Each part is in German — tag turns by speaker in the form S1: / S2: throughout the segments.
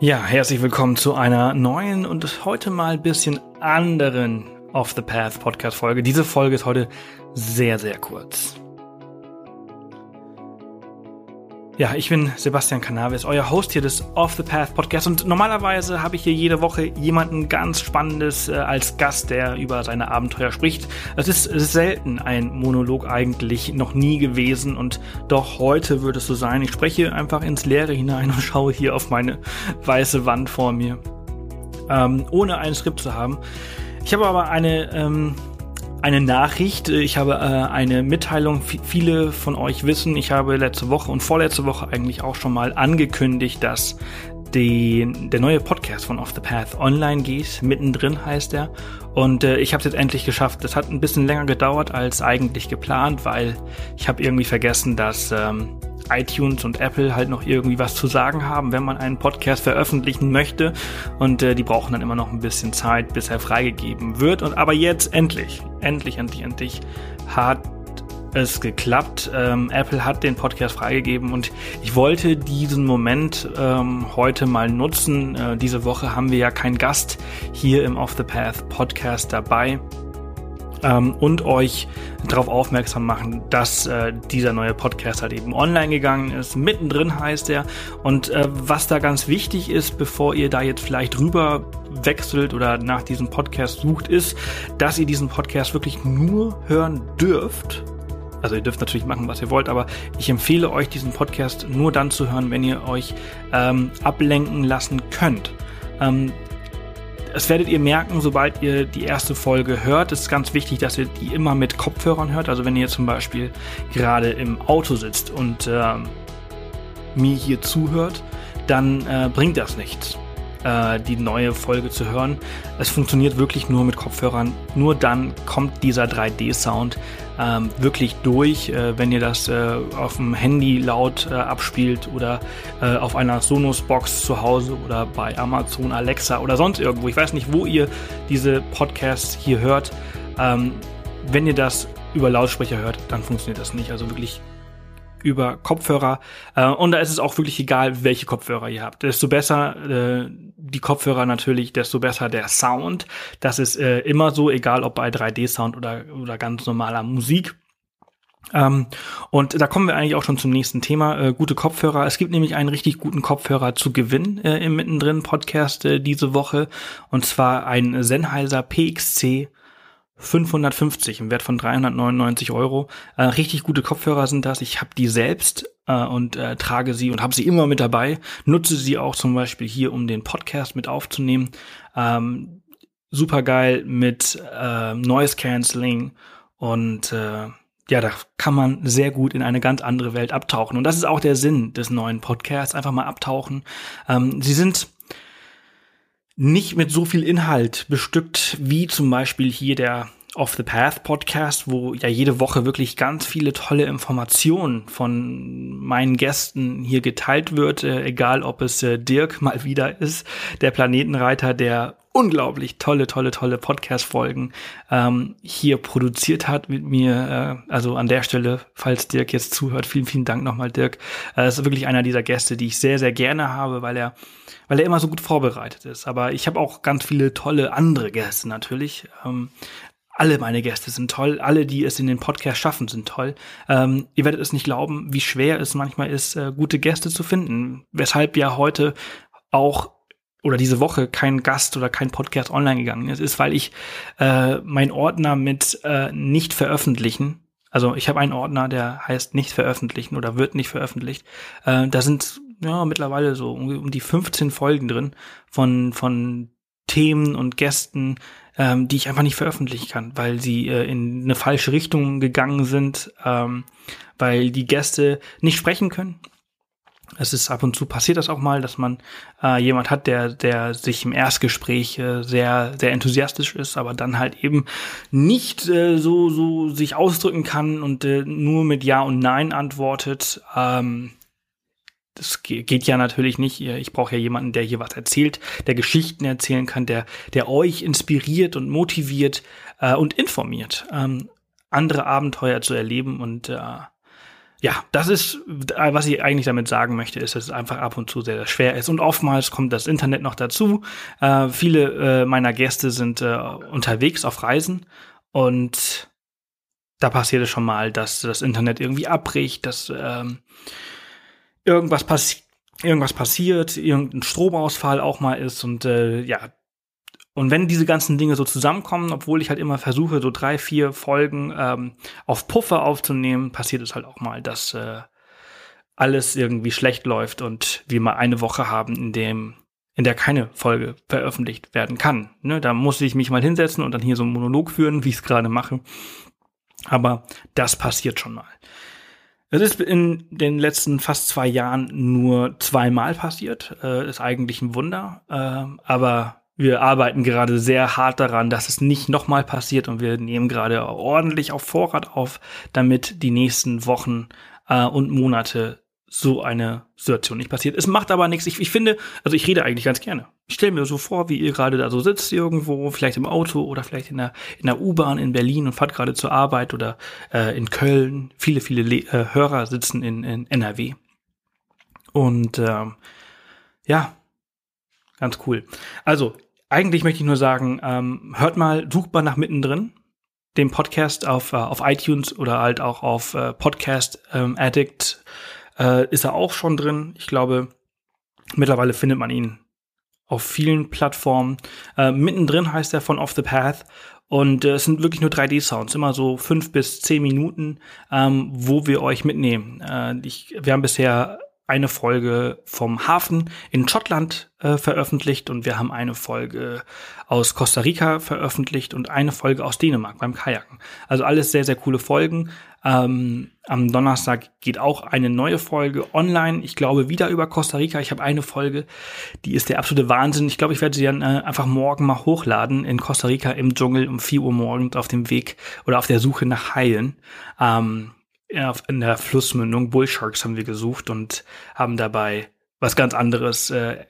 S1: Ja, herzlich willkommen zu einer neuen und heute mal ein bisschen anderen Off the Path Podcast Folge. Diese Folge ist heute sehr, sehr kurz. Ja, ich bin Sebastian Canavis, euer Host hier des Off the Path Podcast und normalerweise habe ich hier jede Woche jemanden ganz Spannendes äh, als Gast, der über seine Abenteuer spricht. Es ist, es ist selten ein Monolog eigentlich, noch nie gewesen und doch heute wird es so sein. Ich spreche einfach ins Leere hinein und schaue hier auf meine weiße Wand vor mir, ähm, ohne ein Skript zu haben. Ich habe aber eine ähm, eine Nachricht. Ich habe äh, eine Mitteilung. V viele von euch wissen, ich habe letzte Woche und vorletzte Woche eigentlich auch schon mal angekündigt, dass die, der neue Podcast von Off the Path online geht. Mittendrin heißt er. Und äh, ich habe es jetzt endlich geschafft. Das hat ein bisschen länger gedauert als eigentlich geplant, weil ich habe irgendwie vergessen, dass ähm, iTunes und Apple halt noch irgendwie was zu sagen haben, wenn man einen Podcast veröffentlichen möchte. Und äh, die brauchen dann immer noch ein bisschen Zeit, bis er freigegeben wird. Und aber jetzt endlich, endlich, endlich, endlich hat es geklappt. Ähm, Apple hat den Podcast freigegeben und ich wollte diesen Moment ähm, heute mal nutzen. Äh, diese Woche haben wir ja keinen Gast hier im Off the Path Podcast dabei ähm, und euch darauf aufmerksam machen, dass äh, dieser neue Podcast halt eben online gegangen ist. Mittendrin heißt er. Und äh, was da ganz wichtig ist, bevor ihr da jetzt vielleicht rüber wechselt oder nach diesem Podcast sucht, ist, dass ihr diesen Podcast wirklich nur hören dürft. Also ihr dürft natürlich machen, was ihr wollt, aber ich empfehle euch, diesen Podcast nur dann zu hören, wenn ihr euch ähm, ablenken lassen könnt. Ähm, das werdet ihr merken, sobald ihr die erste Folge hört. Es ist ganz wichtig, dass ihr die immer mit Kopfhörern hört. Also wenn ihr zum Beispiel gerade im Auto sitzt und äh, mir hier zuhört, dann äh, bringt das nichts äh, die neue Folge zu hören. Es funktioniert wirklich nur mit Kopfhörern. Nur dann kommt dieser 3D-Sound ähm, wirklich durch, äh, wenn ihr das äh, auf dem Handy laut äh, abspielt oder äh, auf einer Sonos-Box zu Hause oder bei Amazon Alexa oder sonst irgendwo. Ich weiß nicht, wo ihr diese Podcasts hier hört. Ähm, wenn ihr das über Lautsprecher hört, dann funktioniert das nicht. Also wirklich über Kopfhörer. Äh, und da ist es auch wirklich egal, welche Kopfhörer ihr habt. Desto besser äh, die Kopfhörer natürlich, desto besser der Sound. Das ist äh, immer so, egal ob bei 3D-Sound oder, oder ganz normaler Musik. Ähm, und da kommen wir eigentlich auch schon zum nächsten Thema. Äh, gute Kopfhörer. Es gibt nämlich einen richtig guten Kopfhörer zu gewinnen äh, im Mittendrin Podcast äh, diese Woche. Und zwar ein Sennheiser PXC 550 im Wert von 399 Euro. Äh, richtig gute Kopfhörer sind das. Ich habe die selbst äh, und äh, trage sie und habe sie immer mit dabei. Nutze sie auch zum Beispiel hier, um den Podcast mit aufzunehmen. Ähm, Super geil mit äh, Noise Cancelling und äh, ja, da kann man sehr gut in eine ganz andere Welt abtauchen. Und das ist auch der Sinn des neuen Podcasts. Einfach mal abtauchen. Ähm, sie sind nicht mit so viel Inhalt bestückt wie zum Beispiel hier der Off the Path Podcast, wo ja jede Woche wirklich ganz viele tolle Informationen von meinen Gästen hier geteilt wird, äh, egal ob es äh, Dirk mal wieder ist, der Planetenreiter, der unglaublich tolle, tolle, tolle Podcast-Folgen ähm, hier produziert hat mit mir. Äh, also an der Stelle, falls Dirk jetzt zuhört, vielen, vielen Dank nochmal, Dirk. Äh, ist wirklich einer dieser Gäste, die ich sehr, sehr gerne habe, weil er, weil er immer so gut vorbereitet ist. Aber ich habe auch ganz viele tolle andere Gäste natürlich. Ähm, alle meine Gäste sind toll, alle, die es in den Podcast schaffen, sind toll. Ähm, ihr werdet es nicht glauben, wie schwer es manchmal ist, äh, gute Gäste zu finden. Weshalb ja heute auch oder diese Woche kein Gast oder kein Podcast online gegangen ist, ist, weil ich äh, mein Ordner mit äh, nicht veröffentlichen, also ich habe einen Ordner, der heißt nicht veröffentlichen oder wird nicht veröffentlicht. Äh, da sind ja mittlerweile so um die 15 Folgen drin von von Themen und Gästen, ähm, die ich einfach nicht veröffentlichen kann, weil sie äh, in eine falsche Richtung gegangen sind, ähm, weil die Gäste nicht sprechen können es ist ab und zu passiert das auch mal, dass man äh, jemand hat, der, der sich im Erstgespräch äh, sehr, sehr enthusiastisch ist, aber dann halt eben nicht äh, so, so sich ausdrücken kann und äh, nur mit Ja und Nein antwortet. Ähm, das geht ja natürlich nicht. Ich brauche ja jemanden, der hier was erzählt, der Geschichten erzählen kann, der, der euch inspiriert und motiviert äh, und informiert, ähm, andere Abenteuer zu erleben und äh, ja, das ist, was ich eigentlich damit sagen möchte, ist, dass es einfach ab und zu sehr, sehr schwer ist. Und oftmals kommt das Internet noch dazu. Äh, viele äh, meiner Gäste sind äh, unterwegs auf Reisen und da passiert es schon mal, dass das Internet irgendwie abbricht, dass ähm, irgendwas, passi irgendwas passiert, irgendein Stromausfall auch mal ist und äh, ja, und wenn diese ganzen Dinge so zusammenkommen, obwohl ich halt immer versuche, so drei, vier Folgen ähm, auf Puffer aufzunehmen, passiert es halt auch mal, dass äh, alles irgendwie schlecht läuft und wir mal eine Woche haben, in dem in der keine Folge veröffentlicht werden kann. Ne, da muss ich mich mal hinsetzen und dann hier so einen Monolog führen, wie ich es gerade mache. Aber das passiert schon mal. Es ist in den letzten fast zwei Jahren nur zweimal passiert. Äh, ist eigentlich ein Wunder. Äh, aber wir arbeiten gerade sehr hart daran, dass es nicht nochmal passiert und wir nehmen gerade ordentlich auf Vorrat auf, damit die nächsten Wochen äh, und Monate so eine Situation nicht passiert. Es macht aber nichts. Ich, ich finde, also ich rede eigentlich ganz gerne. Ich stelle mir so vor, wie ihr gerade da so sitzt irgendwo, vielleicht im Auto oder vielleicht in der, in der U-Bahn in Berlin und fahrt gerade zur Arbeit oder äh, in Köln. Viele, viele Le äh, Hörer sitzen in, in NRW. Und ähm, ja, ganz cool. Also, eigentlich möchte ich nur sagen, ähm, hört mal, sucht mal nach mittendrin, dem Podcast auf, äh, auf iTunes oder halt auch auf äh, Podcast ähm, Addict äh, ist er auch schon drin. Ich glaube, mittlerweile findet man ihn auf vielen Plattformen. Äh, mittendrin heißt er von Off the Path. Und äh, es sind wirklich nur 3D-Sounds, immer so fünf bis zehn Minuten, ähm, wo wir euch mitnehmen. Äh, ich, wir haben bisher eine Folge vom Hafen in Schottland äh, veröffentlicht und wir haben eine Folge aus Costa Rica veröffentlicht und eine Folge aus Dänemark beim Kajaken. Also alles sehr, sehr coole Folgen. Ähm, am Donnerstag geht auch eine neue Folge online. Ich glaube wieder über Costa Rica. Ich habe eine Folge, die ist der absolute Wahnsinn. Ich glaube, ich werde sie dann äh, einfach morgen mal hochladen in Costa Rica im Dschungel um 4 Uhr morgens auf dem Weg oder auf der Suche nach Heilen. Ähm, in der Flussmündung Bullsharks haben wir gesucht und haben dabei was ganz anderes äh,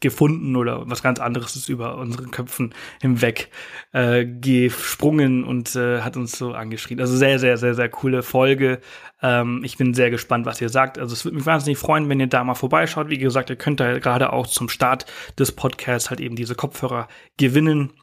S1: gefunden oder was ganz anderes ist über unseren Köpfen hinweg äh, gesprungen und äh, hat uns so angeschrien. Also sehr, sehr, sehr, sehr coole Folge. Ähm, ich bin sehr gespannt, was ihr sagt. Also es würde mich wahnsinnig freuen, wenn ihr da mal vorbeischaut. Wie gesagt, ihr könnt da gerade auch zum Start des Podcasts halt eben diese Kopfhörer gewinnen.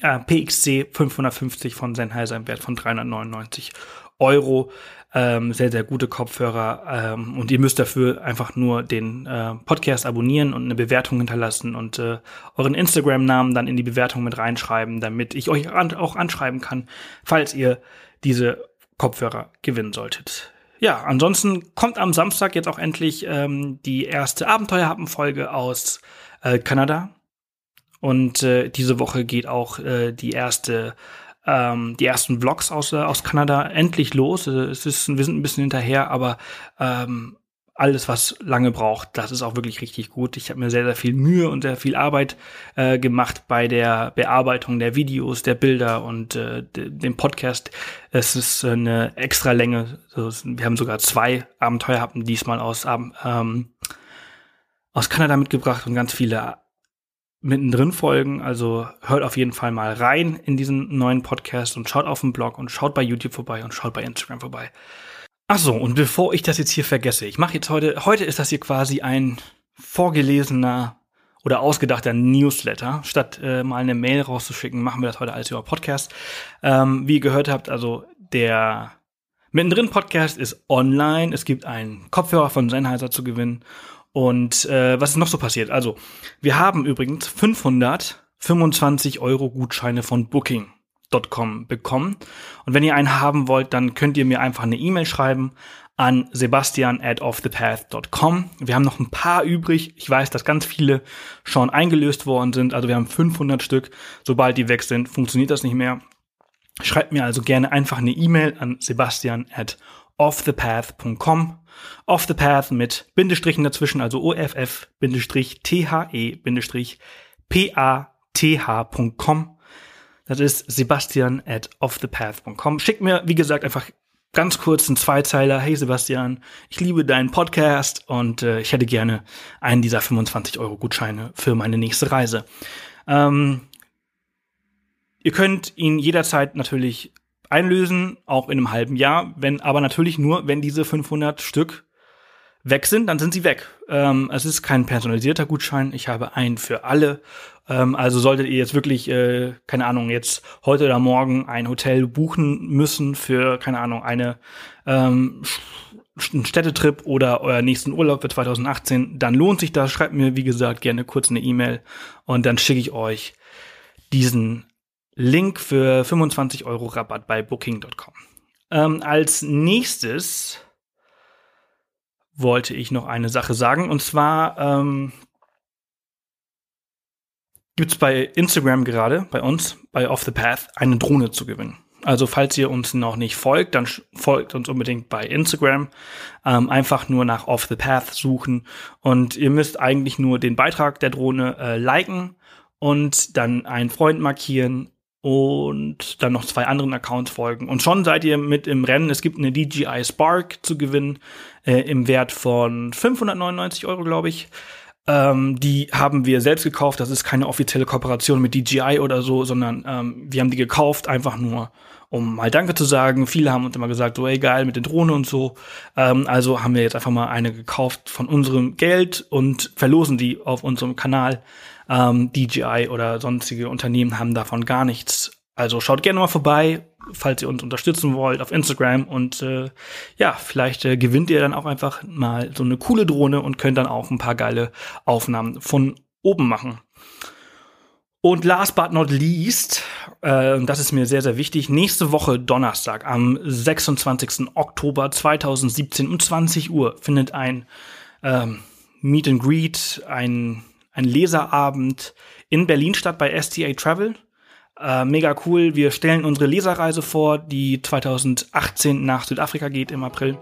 S1: Äh, PXC 550 von Sennheiser im Wert von 399 Euro. Ähm, sehr, sehr gute Kopfhörer. Ähm, und ihr müsst dafür einfach nur den äh, Podcast abonnieren und eine Bewertung hinterlassen und äh, euren Instagram-Namen dann in die Bewertung mit reinschreiben, damit ich euch an auch anschreiben kann, falls ihr diese Kopfhörer gewinnen solltet. Ja, ansonsten kommt am Samstag jetzt auch endlich ähm, die erste Abenteuerhappen-Folge aus äh, Kanada. Und äh, diese Woche geht auch äh, die erste ähm, die ersten Vlogs aus, äh, aus Kanada endlich los. Äh, es ist, wir sind ein bisschen hinterher, aber ähm, alles, was lange braucht, das ist auch wirklich richtig gut. Ich habe mir sehr, sehr viel Mühe und sehr viel Arbeit äh, gemacht bei der Bearbeitung der Videos, der Bilder und äh, dem Podcast. Es ist eine extra Länge. Wir haben sogar zwei Abenteuer hatten diesmal aus, ähm, aus Kanada mitgebracht und ganz viele mittendrin folgen. Also hört auf jeden Fall mal rein in diesen neuen Podcast und schaut auf dem Blog und schaut bei YouTube vorbei und schaut bei Instagram vorbei. Ach so, und bevor ich das jetzt hier vergesse, ich mache jetzt heute, heute ist das hier quasi ein vorgelesener oder ausgedachter Newsletter. Statt äh, mal eine Mail rauszuschicken, machen wir das heute alles über Podcast. Ähm, wie ihr gehört habt, also der Mittendrin Podcast ist online. Es gibt einen Kopfhörer von Sennheiser zu gewinnen und äh, was ist noch so passiert? Also, wir haben übrigens 525 Euro Gutscheine von Booking.com bekommen. Und wenn ihr einen haben wollt, dann könnt ihr mir einfach eine E-Mail schreiben an sebastian at offthepath.com. Wir haben noch ein paar übrig. Ich weiß, dass ganz viele schon eingelöst worden sind. Also wir haben 500 Stück. Sobald die weg sind, funktioniert das nicht mehr. Schreibt mir also gerne einfach eine E-Mail an sebastian at offthepath.com. Off the Path mit Bindestrichen dazwischen, also OFF-THE-PATH.com. Das ist Sebastian at offthepath.com. Schickt mir, wie gesagt, einfach ganz kurz einen Zweizeiler. Hey Sebastian, ich liebe deinen Podcast und äh, ich hätte gerne einen dieser 25 Euro Gutscheine für meine nächste Reise. Ähm, ihr könnt ihn jederzeit natürlich einlösen, auch in einem halben Jahr, wenn aber natürlich nur, wenn diese 500 Stück weg sind, dann sind sie weg. Ähm, es ist kein personalisierter Gutschein, ich habe einen für alle. Ähm, also solltet ihr jetzt wirklich, äh, keine Ahnung, jetzt heute oder morgen ein Hotel buchen müssen für, keine Ahnung, eine ähm, Städtetrip oder euer nächsten Urlaub für 2018, dann lohnt sich das. Schreibt mir, wie gesagt, gerne kurz eine E-Mail und dann schicke ich euch diesen Link für 25 Euro Rabatt bei Booking.com. Ähm, als nächstes wollte ich noch eine Sache sagen und zwar ähm, gibt es bei Instagram gerade, bei uns, bei Off the Path, eine Drohne zu gewinnen. Also falls ihr uns noch nicht folgt, dann folgt uns unbedingt bei Instagram. Ähm, einfach nur nach Off the Path suchen und ihr müsst eigentlich nur den Beitrag der Drohne äh, liken und dann einen Freund markieren und dann noch zwei anderen Accounts folgen. Und schon seid ihr mit im Rennen. Es gibt eine DJI Spark zu gewinnen äh, im Wert von 599 Euro, glaube ich. Ähm, die haben wir selbst gekauft. Das ist keine offizielle Kooperation mit DJI oder so, sondern ähm, wir haben die gekauft, einfach nur, um mal Danke zu sagen. Viele haben uns immer gesagt, so, ey, geil, mit der Drohne und so. Ähm, also haben wir jetzt einfach mal eine gekauft von unserem Geld und verlosen die auf unserem Kanal. Ähm, DJI oder sonstige Unternehmen haben davon gar nichts. Also schaut gerne mal vorbei, falls ihr uns unterstützen wollt auf Instagram und äh, ja, vielleicht äh, gewinnt ihr dann auch einfach mal so eine coole Drohne und könnt dann auch ein paar geile Aufnahmen von oben machen. Und last but not least, äh, das ist mir sehr, sehr wichtig, nächste Woche Donnerstag am 26. Oktober 2017 um 20 Uhr findet ein ähm, Meet and Greet, ein, ein Leserabend in Berlin statt bei STA Travel. Äh, mega cool. Wir stellen unsere Leserreise vor, die 2018 nach Südafrika geht im April.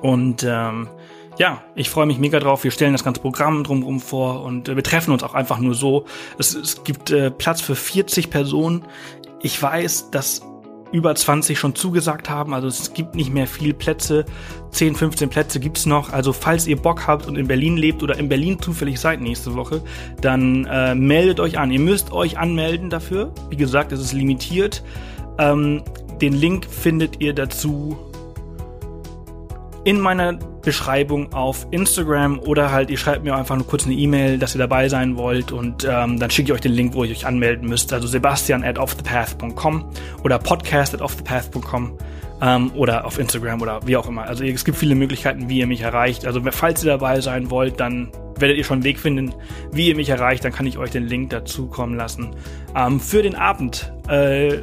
S1: Und ähm, ja, ich freue mich mega drauf. Wir stellen das ganze Programm drumherum vor und äh, wir treffen uns auch einfach nur so. Es, es gibt äh, Platz für 40 Personen. Ich weiß, dass über 20 schon zugesagt haben. Also es gibt nicht mehr viel Plätze. 10, 15 Plätze gibt's noch. Also falls ihr Bock habt und in Berlin lebt oder in Berlin zufällig seid nächste Woche, dann äh, meldet euch an. Ihr müsst euch anmelden dafür. Wie gesagt, es ist limitiert. Ähm, den Link findet ihr dazu in meiner Beschreibung auf Instagram oder halt ihr schreibt mir einfach nur kurz eine E-Mail, dass ihr dabei sein wollt und ähm, dann schicke ich euch den Link, wo ihr euch anmelden müsst. Also sebastian at offthepath.com oder podcast at offthepath.com ähm, oder auf Instagram oder wie auch immer. Also es gibt viele Möglichkeiten, wie ihr mich erreicht. Also falls ihr dabei sein wollt, dann werdet ihr schon einen Weg finden, wie ihr mich erreicht. Dann kann ich euch den Link dazu kommen lassen. Ähm, für den Abend äh,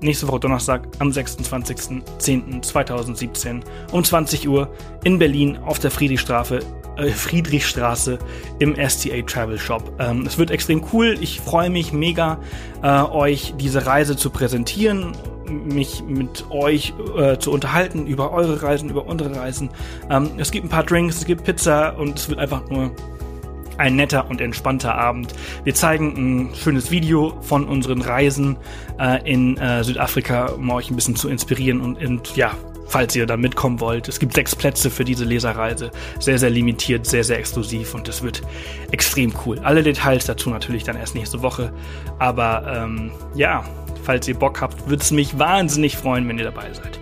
S1: nächste Woche Donnerstag am 26.10.2017 um 20 Uhr in Berlin auf der Friedrichstraße, äh, Friedrichstraße im STA Travel Shop. Ähm, es wird extrem cool. Ich freue mich mega, äh, euch diese Reise zu präsentieren mich mit euch äh, zu unterhalten über eure Reisen, über unsere Reisen. Ähm, es gibt ein paar Drinks, es gibt Pizza und es wird einfach nur ein netter und entspannter Abend. Wir zeigen ein schönes Video von unseren Reisen äh, in äh, Südafrika, um euch ein bisschen zu inspirieren und, und ja, falls ihr da mitkommen wollt. Es gibt sechs Plätze für diese Leserreise. Sehr, sehr limitiert, sehr, sehr exklusiv und es wird extrem cool. Alle Details dazu natürlich dann erst nächste Woche. Aber ähm, ja, falls ihr Bock habt, würde es mich wahnsinnig freuen, wenn ihr dabei seid.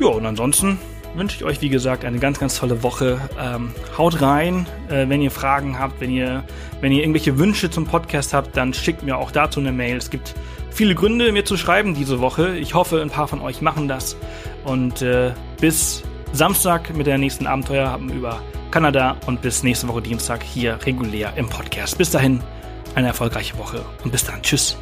S1: Ja, und ansonsten wünsche ich euch, wie gesagt, eine ganz, ganz tolle Woche. Ähm, haut rein, äh, wenn ihr Fragen habt, wenn ihr, wenn ihr irgendwelche Wünsche zum Podcast habt, dann schickt mir auch dazu eine Mail. Es gibt viele Gründe, mir zu schreiben diese Woche. Ich hoffe, ein paar von euch machen das. Und äh, bis Samstag mit der nächsten Abenteuer haben über Kanada und bis nächste Woche Dienstag hier regulär im Podcast. Bis dahin, eine erfolgreiche Woche und bis dann. Tschüss.